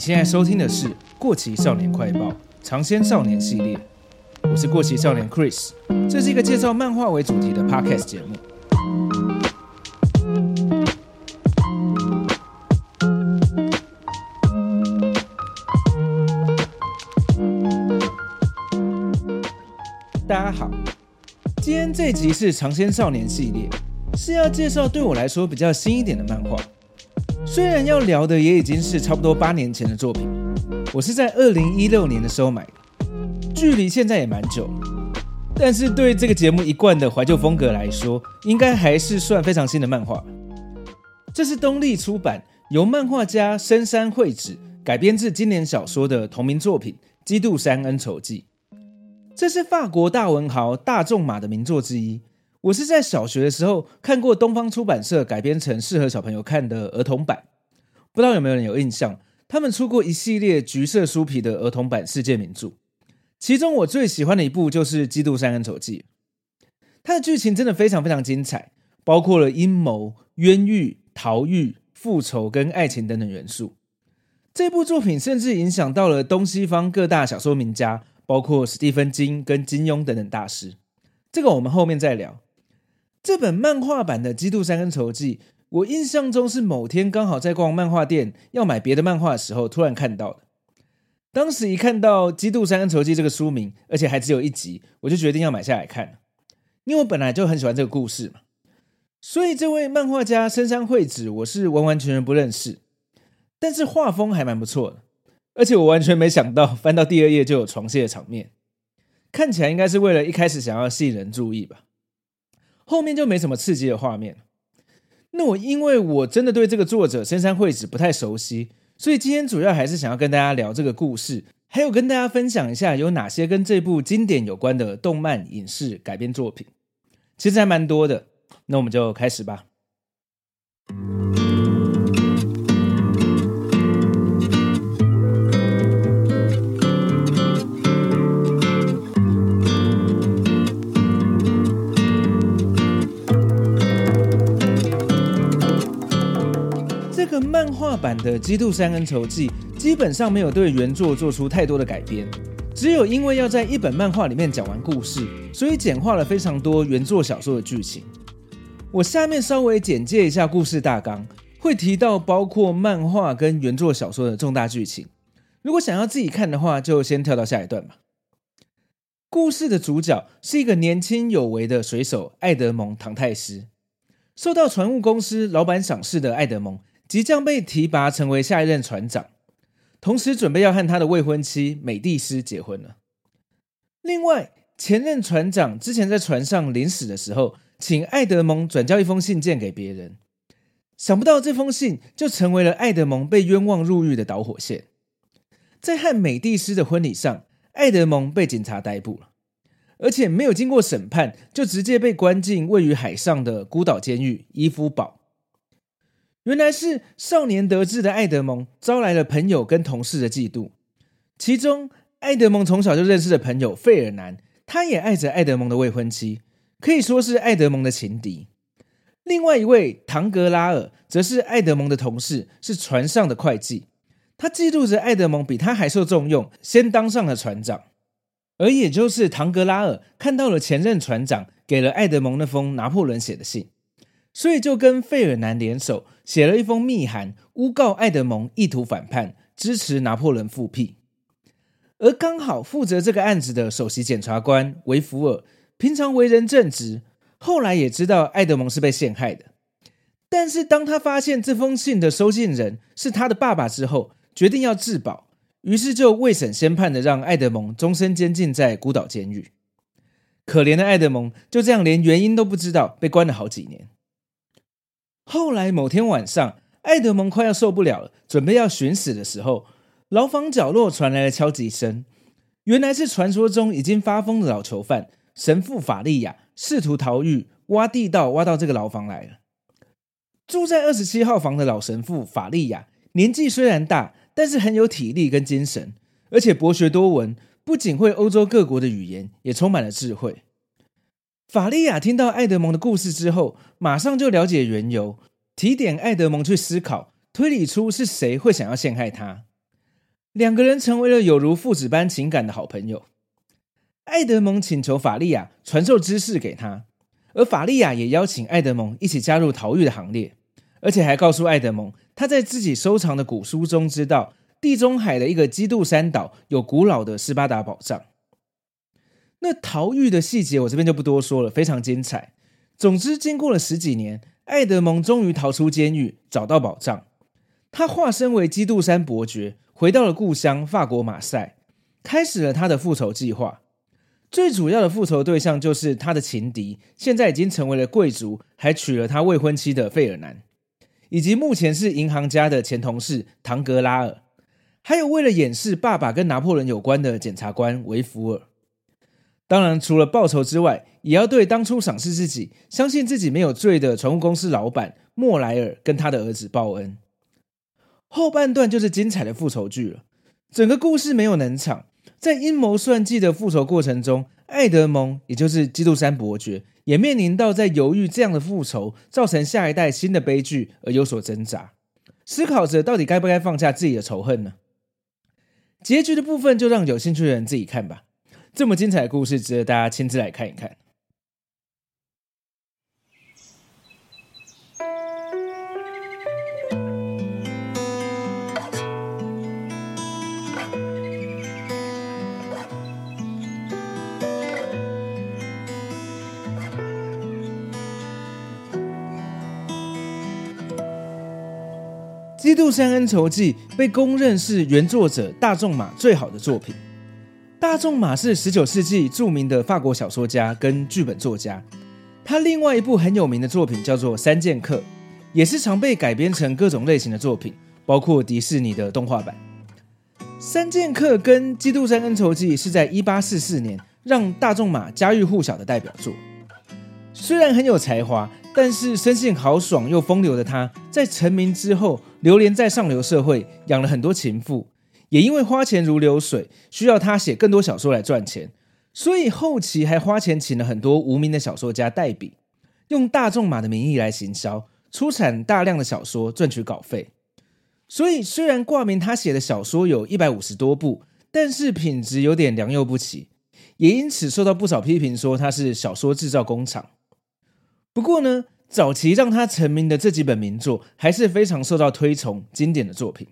现在收听的是《过期少年快报》尝鲜少年系列，我是过期少年 Chris，这是一个介绍漫画为主题的 Podcast 节目。大家好，今天这集是尝鲜少年系列，是要介绍对我来说比较新一点的漫画。虽然要聊的也已经是差不多八年前的作品，我是在二零一六年的时候买的，距离现在也蛮久。但是对这个节目一贯的怀旧风格来说，应该还是算非常新的漫画。这是东立出版，由漫画家深山绘子改编自经典小说的同名作品《基督山恩仇记》。这是法国大文豪大仲马的名作之一。我是在小学的时候看过东方出版社改编成适合小朋友看的儿童版，不知道有没有人有印象？他们出过一系列橘色书皮的儿童版世界名著，其中我最喜欢的一部就是《基督山恩仇记》，它的剧情真的非常非常精彩，包括了阴谋、冤狱、逃狱、复仇跟爱情等等元素。这部作品甚至影响到了东西方各大小说名家，包括史蒂芬金跟金庸等等大师。这个我们后面再聊。这本漫画版的《基督山恩仇记》，我印象中是某天刚好在逛漫画店要买别的漫画的时候，突然看到的。当时一看到《基督山恩仇记》这个书名，而且还只有一集，我就决定要买下来看。因为我本来就很喜欢这个故事嘛，所以这位漫画家深山惠子，我是完完全全不认识。但是画风还蛮不错的，而且我完全没想到翻到第二页就有床戏的场面，看起来应该是为了一开始想要吸引人注意吧。后面就没什么刺激的画面。那我因为我真的对这个作者深山惠子不太熟悉，所以今天主要还是想要跟大家聊这个故事，还有跟大家分享一下有哪些跟这部经典有关的动漫影视改编作品。其实还蛮多的，那我们就开始吧。个漫画版的《基督山恩仇记》基本上没有对原作做出太多的改编，只有因为要在一本漫画里面讲完故事，所以简化了非常多原作小说的剧情。我下面稍微简介一下故事大纲，会提到包括漫画跟原作小说的重大剧情。如果想要自己看的话，就先跳到下一段吧。故事的主角是一个年轻有为的水手艾德蒙·唐泰斯，受到船务公司老板赏识的艾德蒙。即将被提拔成为下一任船长，同时准备要和他的未婚妻美蒂斯结婚了。另外，前任船长之前在船上临死的时候，请艾德蒙转交一封信件给别人，想不到这封信就成为了艾德蒙被冤枉入狱的导火线。在和美蒂斯的婚礼上，艾德蒙被警察逮捕了，而且没有经过审判，就直接被关进位于海上的孤岛监狱伊夫堡。原来是少年得志的艾德蒙招来了朋友跟同事的嫉妒，其中艾德蒙从小就认识的朋友费尔南，他也爱着艾德蒙的未婚妻，可以说是艾德蒙的情敌。另外一位唐格拉尔则是艾德蒙的同事，是船上的会计，他嫉妒着艾德蒙比他还受重用，先当上了船长。而也就是唐格拉尔看到了前任船长给了艾德蒙那封拿破仑写的信。所以就跟费尔南联手写了一封密函，诬告艾德蒙意图反叛，支持拿破仑复辟。而刚好负责这个案子的首席检察官维福尔，平常为人正直，后来也知道艾德蒙是被陷害的。但是当他发现这封信的收信人是他的爸爸之后，决定要自保，于是就未审先判的让艾德蒙终身监禁在孤岛监狱。可怜的艾德蒙就这样连原因都不知道，被关了好几年。后来某天晚上，艾德蒙快要受不了了，准备要寻死的时候，牢房角落传来了敲击声。原来是传说中已经发疯的老囚犯神父法利亚试图逃狱，挖地道挖到这个牢房来了。住在二十七号房的老神父法利亚年纪虽然大，但是很有体力跟精神，而且博学多闻，不仅会欧洲各国的语言，也充满了智慧。法利亚听到艾德蒙的故事之后，马上就了解缘由，提点艾德蒙去思考，推理出是谁会想要陷害他。两个人成为了有如父子般情感的好朋友。艾德蒙请求法利亚传授知识给他，而法利亚也邀请艾德蒙一起加入逃狱的行列，而且还告诉艾德蒙，他在自己收藏的古书中知道地中海的一个基督山岛有古老的斯巴达宝藏。那逃狱的细节我这边就不多说了，非常精彩。总之，经过了十几年，艾德蒙终于逃出监狱，找到宝藏。他化身为基督山伯爵，回到了故乡法国马赛，开始了他的复仇计划。最主要的复仇对象就是他的情敌，现在已经成为了贵族，还娶了他未婚妻的费尔南，以及目前是银行家的前同事唐格拉尔，还有为了掩饰爸爸跟拿破仑有关的检察官维福尔。当然，除了报仇之外，也要对当初赏识自己、相信自己没有罪的船务公司老板莫莱尔跟他的儿子报恩。后半段就是精彩的复仇剧了，整个故事没有冷场。在阴谋算计的复仇过程中，艾德蒙也就是基督山伯爵，也面临到在犹豫这样的复仇造成下一代新的悲剧而有所挣扎，思考着到底该不该放下自己的仇恨呢？结局的部分就让有兴趣的人自己看吧。这么精彩的故事，值得大家亲自来看一看。《基督山恩仇记》被公认是原作者大仲马最好的作品。大仲马是十九世纪著名的法国小说家跟剧本作家。他另外一部很有名的作品叫做《三剑客》，也是常被改编成各种类型的作品，包括迪士尼的动画版。《三剑客》跟《基督山恩仇记》是在一八四四年让大仲马家喻户晓的代表作。虽然很有才华，但是生性豪爽又风流的他，在成名之后，流连在上流社会，养了很多情妇，也因为花钱如流水，需要他写更多小说来赚钱，所以后期还花钱请了很多无名的小说家代笔，用大仲马的名义来行销，出产大量的小说赚取稿费。所以虽然挂名他写的小说有一百五十多部，但是品质有点良莠不齐，也因此受到不少批评，说他是小说制造工厂。不过呢，早期让他成名的这几本名作还是非常受到推崇、经典的作品。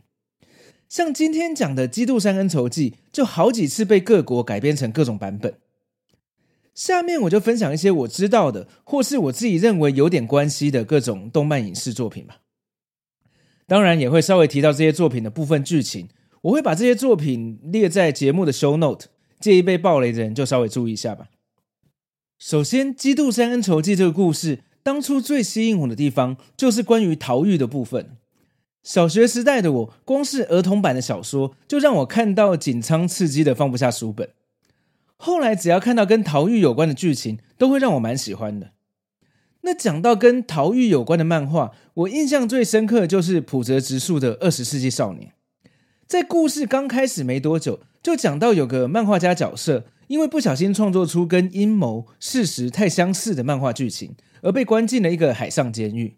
像今天讲的《基督山恩仇记》，就好几次被各国改编成各种版本。下面我就分享一些我知道的，或是我自己认为有点关系的各种动漫影视作品吧。当然也会稍微提到这些作品的部分剧情，我会把这些作品列在节目的 show note，介意被爆雷的人就稍微注意一下吧。首先，《基督山恩仇记》这个故事，当初最吸引我的地方就是关于逃狱的部分。小学时代的我，光是儿童版的小说就让我看到紧张刺激的放不下书本。后来只要看到跟逃狱有关的剧情，都会让我蛮喜欢的。那讲到跟逃狱有关的漫画，我印象最深刻的就是浦泽直树的《二十世纪少年》。在故事刚开始没多久，就讲到有个漫画家角色。因为不小心创作出跟阴谋事实太相似的漫画剧情，而被关进了一个海上监狱。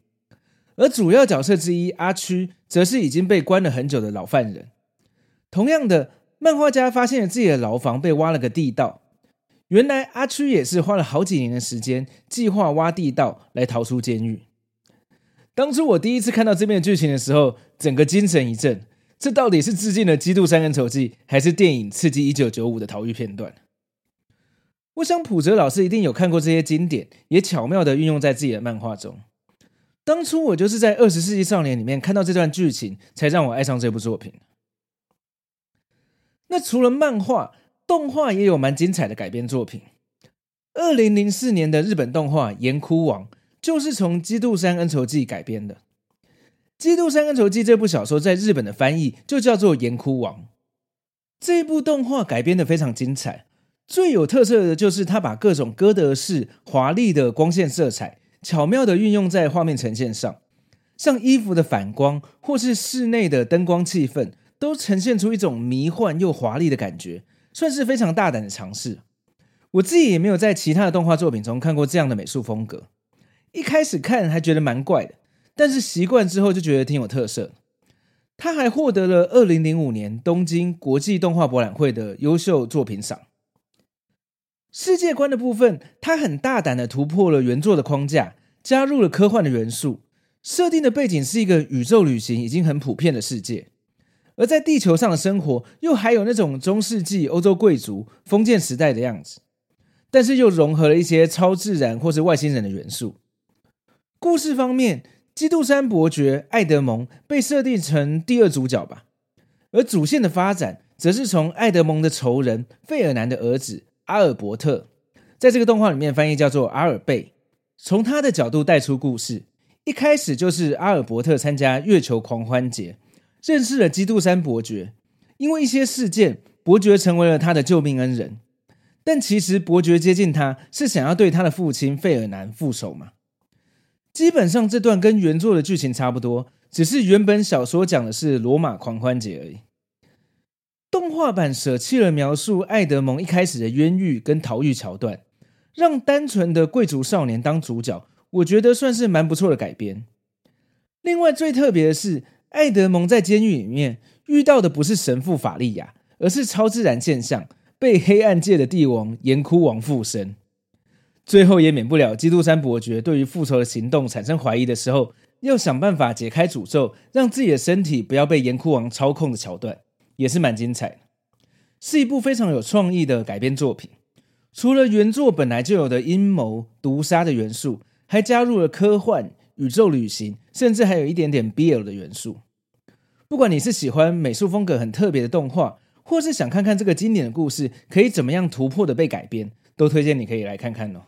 而主要角色之一阿区，则是已经被关了很久的老犯人。同样的，漫画家发现了自己的牢房被挖了个地道。原来阿区也是花了好几年的时间，计划挖地道来逃出监狱。当初我第一次看到这边的剧情的时候，整个精神一振。这到底是致敬了《基督山恩仇记》，还是电影《刺激一九九五》的逃狱片段？我想普泽老师一定有看过这些经典，也巧妙地运用在自己的漫画中。当初我就是在《二十世纪少年》里面看到这段剧情，才让我爱上这部作品。那除了漫画，动画也有蛮精彩的改编作品。二零零四年的日本动画《炎窟王》就是从《基督山恩仇记》改编的。《基督山恩仇记》这部小说在日本的翻译就叫做《炎窟王》。这部动画改编的非常精彩。最有特色的就是他把各种哥德式华丽的光线色彩巧妙地运用在画面呈现上，像衣服的反光或是室内的灯光气氛，都呈现出一种迷幻又华丽的感觉，算是非常大胆的尝试。我自己也没有在其他的动画作品中看过这样的美术风格。一开始看还觉得蛮怪的，但是习惯之后就觉得挺有特色。他还获得了二零零五年东京国际动画博览会的优秀作品赏。世界观的部分，他很大胆的突破了原作的框架，加入了科幻的元素，设定的背景是一个宇宙旅行已经很普遍的世界，而在地球上的生活又还有那种中世纪欧洲贵族封建时代的样子，但是又融合了一些超自然或是外星人的元素。故事方面，基督山伯爵艾德蒙被设定成第二主角吧，而主线的发展则是从艾德蒙的仇人费尔南的儿子阿尔伯特，在这个动画里面翻译叫做阿尔贝，从他的角度带出故事。一开始就是阿尔伯特参加月球狂欢节，认识了基督山伯爵，因为一些事件，伯爵成为了他的救命恩人。但其实伯爵接近他是想要对他的父亲费尔南复仇嘛。基本上这段跟原作的剧情差不多，只是原本小说讲的是罗马狂欢节而已。动画版舍弃了描述艾德蒙一开始的冤狱跟逃狱桥段，让单纯的贵族少年当主角，我觉得算是蛮不错的改编。另外最特别的是，艾德蒙在监狱里面遇到的不是神父法利亚，而是超自然现象，被黑暗界的帝王岩窟王附身。最后也免不了基督山伯爵对于复仇的行动产生怀疑的时候，要想办法解开诅咒，让自己的身体不要被岩窟王操控的桥段，也是蛮精彩的，是一部非常有创意的改编作品。除了原作本来就有的阴谋、毒杀的元素，还加入了科幻、宇宙旅行，甚至还有一点点 BL 的元素。不管你是喜欢美术风格很特别的动画，或是想看看这个经典的故事可以怎么样突破的被改编，都推荐你可以来看看哦。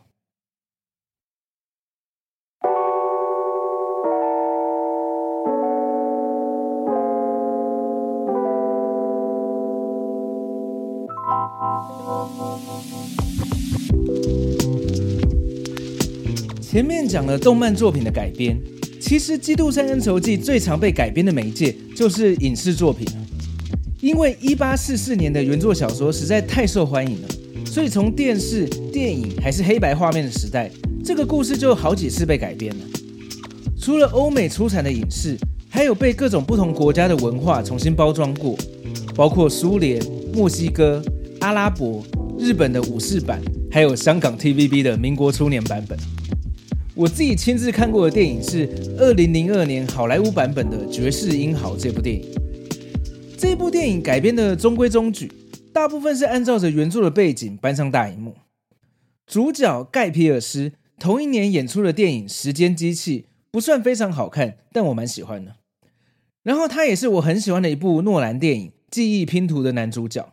前面讲了动漫作品的改编，其实《基督山恩仇记》最常被改编的媒介就是影视作品。因为一八四四年的原作小说实在太受欢迎了，所以从电视、电影还是黑白画面的时代，这个故事就好几次被改编了。除了欧美出产的影视，还有被各种不同国家的文化重新包装过，包括苏联、墨西哥、阿拉伯、日本的武士版，还有香港 TVB 的民国初年版本。我自己亲自看过的电影是二零零二年好莱坞版本的《绝世英豪》这部电影。这部电影改编的中规中矩，大部分是按照着原著的背景搬上大荧幕。主角盖皮尔斯同一年演出的电影《时间机器》不算非常好看，但我蛮喜欢的。然后他也是我很喜欢的一部诺兰电影《记忆拼图》的男主角。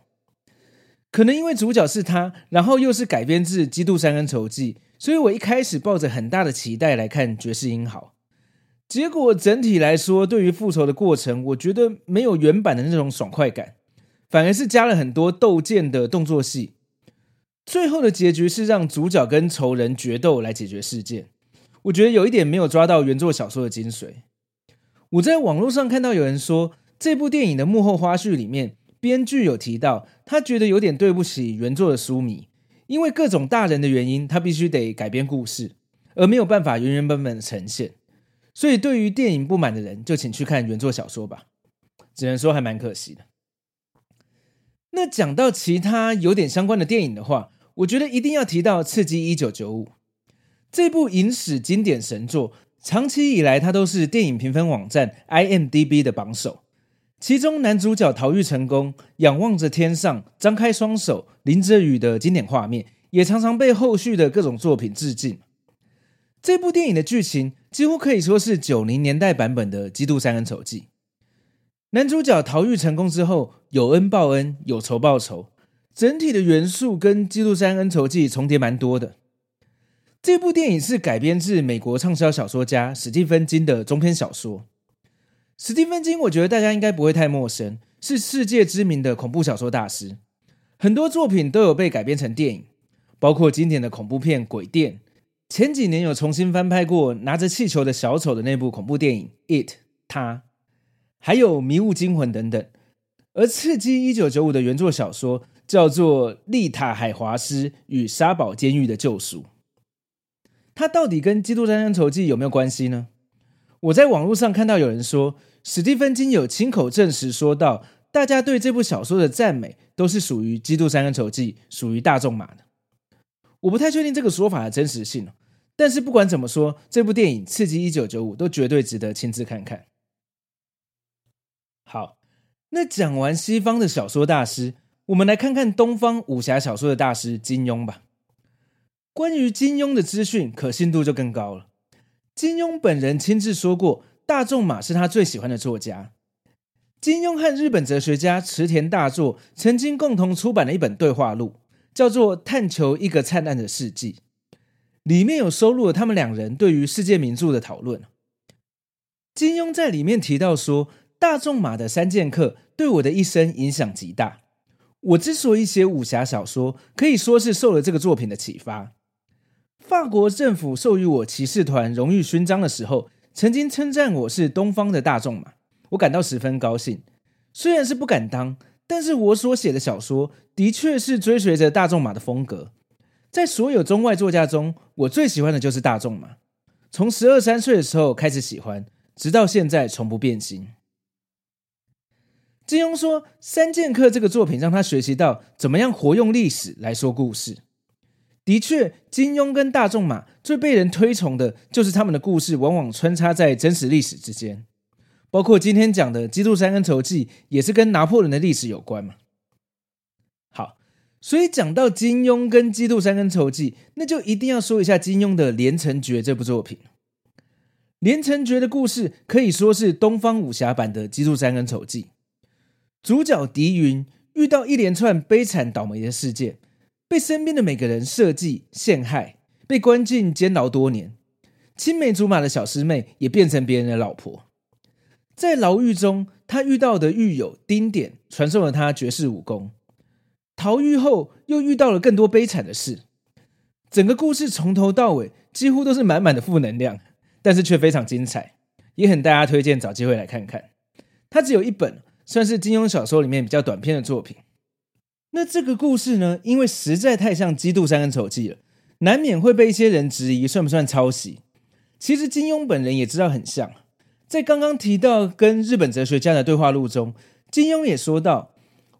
可能因为主角是他，然后又是改编自《基督山恩仇记》。所以我一开始抱着很大的期待来看《绝世英豪》，结果整体来说，对于复仇的过程，我觉得没有原版的那种爽快感，反而是加了很多斗剑的动作戏。最后的结局是让主角跟仇人决斗来解决事件，我觉得有一点没有抓到原作小说的精髓。我在网络上看到有人说，这部电影的幕后花絮里面，编剧有提到，他觉得有点对不起原作的书迷。因为各种大人的原因，他必须得改编故事，而没有办法原原本本的呈现。所以，对于电影不满的人，就请去看原作小说吧。只能说还蛮可惜的。那讲到其他有点相关的电影的话，我觉得一定要提到《刺激一九九五》这部影史经典神作，长期以来它都是电影评分网站 IMDB 的榜首。其中男主角逃狱成功，仰望着天上，张开双手，淋着雨的经典画面，也常常被后续的各种作品致敬。这部电影的剧情几乎可以说是九零年代版本的《基督山恩仇记》。男主角逃狱成功之后，有恩报恩，有仇报仇，整体的元素跟《基督山恩仇记》重叠蛮多的。这部电影是改编自美国畅销小说家史蒂芬金的中篇小说。史蒂芬金，我觉得大家应该不会太陌生，是世界知名的恐怖小说大师，很多作品都有被改编成电影，包括经典的恐怖片《鬼店》，前几年有重新翻拍过拿着气球的小丑的那部恐怖电影《It》，他，还有《迷雾惊魂》等等。而《刺激一九九五》的原作小说叫做《丽塔海华斯与沙堡监狱的救赎》，它到底跟《基督山恩仇记》有没有关系呢？我在网络上看到有人说，史蒂芬金有亲口证实说到，大家对这部小说的赞美都是属于《基督山恩仇记》，属于大仲马的。我不太确定这个说法的真实性，但是不管怎么说，这部电影《刺激一九九五》都绝对值得亲自看看。好，那讲完西方的小说大师，我们来看看东方武侠小说的大师金庸吧。关于金庸的资讯可信度就更高了。金庸本人亲自说过，大仲马是他最喜欢的作家。金庸和日本哲学家池田大作曾经共同出版了一本对话录，叫做《探求一个灿烂的世纪》，里面有收录了他们两人对于世界名著的讨论。金庸在里面提到说，大仲马的《三剑客》对我的一生影响极大。我之所以写武侠小说，可以说是受了这个作品的启发。法国政府授予我骑士团荣誉勋章的时候，曾经称赞我是东方的大仲马，我感到十分高兴。虽然是不敢当，但是我所写的小说的确是追随着大仲马的风格。在所有中外作家中，我最喜欢的就是大仲马。从十二三岁的时候开始喜欢，直到现在从不变心。金庸说，《三剑客》这个作品让他学习到怎么样活用历史来说故事。的确，金庸跟大仲马最被人推崇的就是他们的故事往往穿插在真实历史之间，包括今天讲的《基督山恩仇记》也是跟拿破仑的历史有关嘛。好，所以讲到金庸跟《基督山恩仇记》，那就一定要说一下金庸的《连城诀》这部作品。《连城诀》的故事可以说是东方武侠版的《基督山恩仇记》，主角狄云遇到一连串悲惨倒霉的事件。被身边的每个人设计陷害，被关进监牢多年。青梅竹马的小师妹也变成别人的老婆。在牢狱中，他遇到的狱友丁点传授了他绝世武功。逃狱后，又遇到了更多悲惨的事。整个故事从头到尾几乎都是满满的负能量，但是却非常精彩，也很大家推荐找机会来看看。它只有一本，算是金庸小说里面比较短篇的作品。那这个故事呢，因为实在太像《基督山恩仇记》了，难免会被一些人质疑算不算抄袭。其实金庸本人也知道很像，在刚刚提到跟日本哲学家的对话录中，金庸也说到：“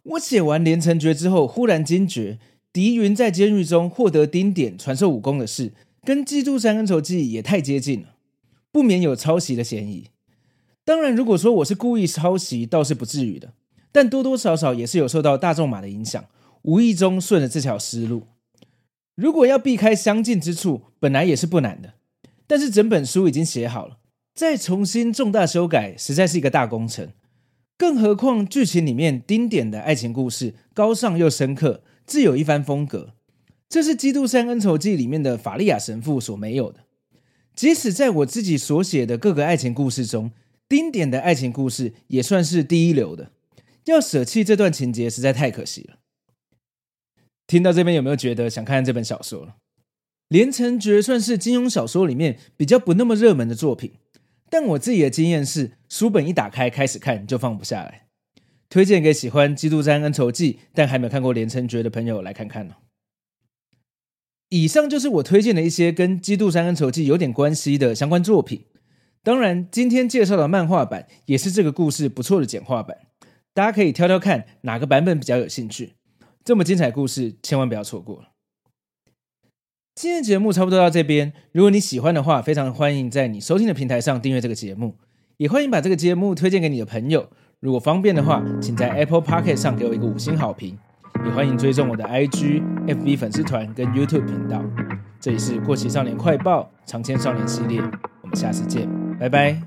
我写完《连城诀》之后，忽然惊觉，狄云在监狱中获得丁典传授武功的事，跟《基督山恩仇记》也太接近了，不免有抄袭的嫌疑。当然，如果说我是故意抄袭，倒是不至于的。”但多多少少也是有受到大仲马的影响，无意中顺了这条思路。如果要避开相近之处，本来也是不难的。但是整本书已经写好了，再重新重大修改，实在是一个大工程。更何况剧情里面丁点的爱情故事高尚又深刻，自有一番风格。这是《基督山恩仇记》里面的法利亚神父所没有的。即使在我自己所写的各个爱情故事中，丁点的爱情故事也算是第一流的。要舍弃这段情节实在太可惜了。听到这边有没有觉得想看看这本小说了？《连城诀》算是金庸小说里面比较不那么热门的作品，但我自己的经验是，书本一打开开始看就放不下来。推荐给喜欢《基督山恩仇记》但还没有看过《连城诀》的朋友来看看呢。以上就是我推荐的一些跟《基督山恩仇记》有点关系的相关作品。当然，今天介绍的漫画版也是这个故事不错的简化版。大家可以挑挑看哪个版本比较有兴趣，这么精彩的故事千万不要错过。今天节目差不多到这边，如果你喜欢的话，非常欢迎在你收听的平台上订阅这个节目，也欢迎把这个节目推荐给你的朋友。如果方便的话，请在 Apple Podcast 上给我一个五星好评，也欢迎追踪我的 IG、FB 粉丝团跟 YouTube 频道。这里是过期少年快报长篇少年系列，我们下次见，拜拜。